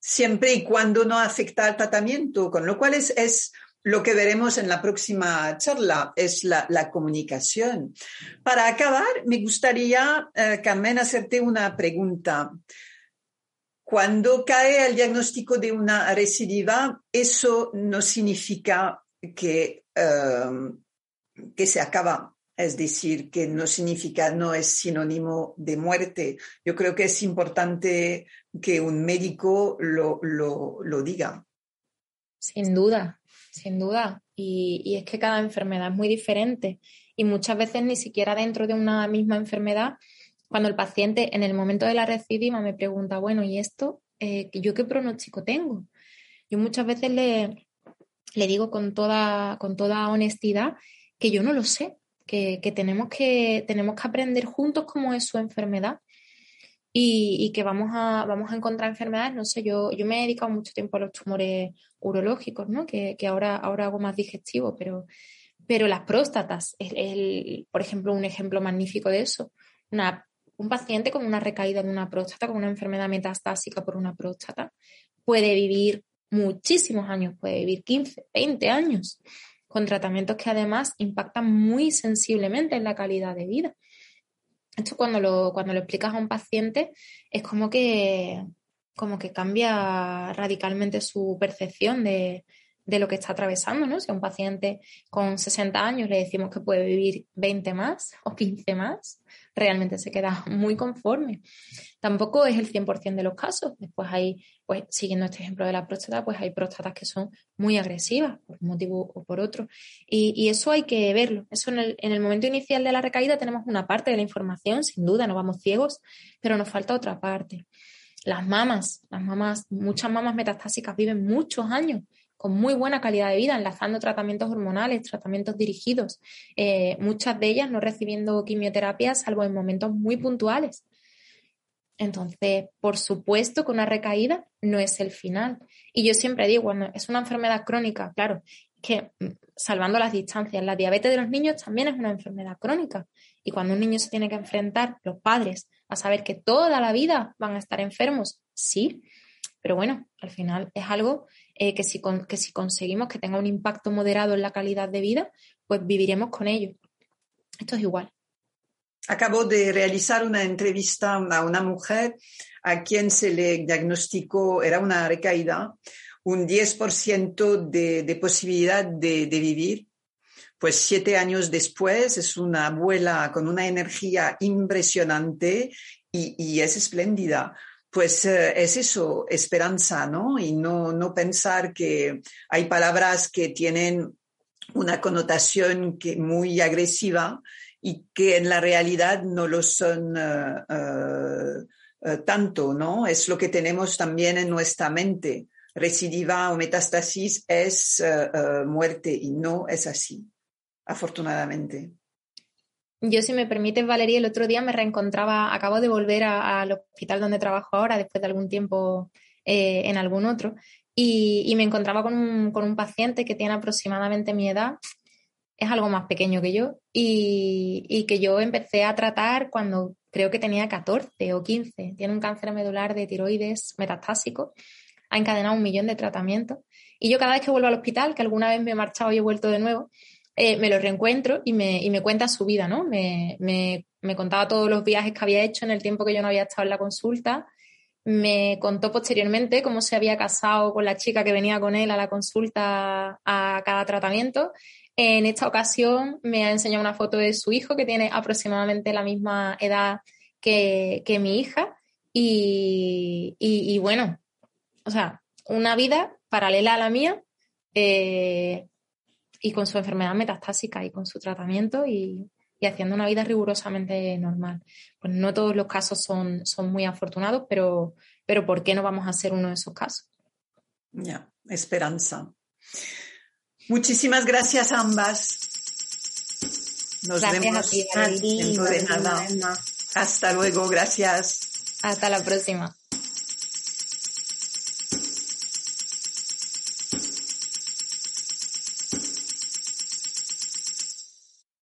Siempre y cuando no afecta al tratamiento, con lo cual es, es lo que veremos en la próxima charla es la, comunicación. Para acabar, me gustaría, eh, Carmen, hacerte una pregunta. Cuando cae el diagnóstico de una recidiva, eso no significa que, eh, que se acaba. Es decir, que no significa, no es sinónimo de muerte. Yo creo que es importante que un médico lo, lo diga. Sin duda, sin duda. Y, es que cada enfermedad es muy diferente y muchas veces ni siquiera dentro de una misma enfermedad, cuando el paciente en el momento de la recidiva me pregunta, bueno, ¿y esto? Eh, ¿Yo qué pronóstico tengo? Yo muchas veces le, le digo con toda, con toda honestidad que yo no lo sé, que, tenemos que tenemos que aprender juntos cómo es su enfermedad y, que vamos a, vamos a encontrar enfermedades, no sé, yo, yo me he dedicado mucho tiempo a los tumores urológicos, ¿no? Que, ahora, ahora hago más digestivo, pero, Pero las próstatas, por ejemplo, un ejemplo magnífico de eso. un paciente con una recaída de una próstata, con una enfermedad metastásica por una próstata, puede vivir muchísimos años, puede vivir 15, 20 años, con tratamientos que además impactan muy sensiblemente en la calidad de vida. Esto cuando lo, cuando lo explicas a un paciente es como que, como que cambia radicalmente su percepción de, de lo que está atravesando, ¿no? Si a un paciente con 60 años le decimos que puede vivir 20 más o 15 más, realmente se queda muy conforme. Tampoco es el 100% de los casos. Después hay, pues siguiendo este ejemplo de la próstata, pues hay próstatas que son muy agresivas por un motivo o por otro. Y, eso hay que verlo. Eso en el, en el momento inicial de la recaída tenemos una parte de la información, sin duda, no vamos ciegos, pero nos falta otra parte. Las mamas, las mamas, muchas mamas metastásicas viven muchos años con muy buena calidad de vida, enlazando tratamientos hormonales, tratamientos dirigidos, eh, muchas de ellas no recibiendo quimioterapia salvo en momentos muy puntuales. Entonces, por supuesto que una recaída no es el final. Y yo siempre digo, cuando es una enfermedad crónica, claro, que mm, salvando las distancias, la diabetes de los niños también es una enfermedad crónica. Y cuando un niño se tiene que enfrentar, los padres, a saber que toda la vida van a estar enfermos, sí, pero bueno, al final es algo eh, que, si que si conseguimos que tenga un impacto moderado en la calidad de vida, pues viviremos con ello. Esto es igual. Acabo de realizar una entrevista a una mujer a quien se le diagnosticó, era una recaída, un 10% de, de, posibilidad de, de, vivir. Pues siete años después es una abuela con una energía impresionante y, y es espléndida pues eh, es eso, esperanza, ¿no? Y no, no pensar que hay palabras que tienen una connotación que, muy agresiva y que en la realidad no lo son eh, eh, tanto, ¿no? Es lo que tenemos también en nuestra mente. Recidiva o metástasis es muerte y no es así, afortunadamente. Yo, si me permites, Valeria, el otro día me reencontraba, acabo de volver al hospital donde trabajo ahora, después de algún tiempo eh, en algún otro, y, me encontraba con un, paciente que tiene aproximadamente mi edad, es algo más pequeño que yo, y, que yo empecé a tratar cuando creo que tenía 14 o 15. Tiene un cáncer medular de tiroides metastásico, ha encadenado un millón de tratamientos, y yo cada vez que vuelvo al hospital, que alguna vez me he marchado y he vuelto de nuevo, eh, me lo reencuentro y me, y me cuenta su vida, ¿no? Me, me, me, contaba todos los viajes que había hecho en el tiempo que yo no había estado en la consulta. Me contó posteriormente cómo se había casado con la chica que venía con él a la consulta a cada tratamiento. En esta ocasión me ha enseñado una foto de su hijo que tiene aproximadamente la misma edad que, que mi hija. Y, y, bueno, o sea, una vida paralela a la mía, eh, y con su enfermedad metastásica y con su tratamiento y, haciendo una vida rigurosamente normal. Pues no todos los casos son, son muy afortunados, pero, pero ¿por qué no vamos a ser uno de esos casos? Ya, esperanza. Muchísimas gracias a ambas. Nos vemos a ti, dentro de nada. Hasta luego, gracias. Hasta la próxima.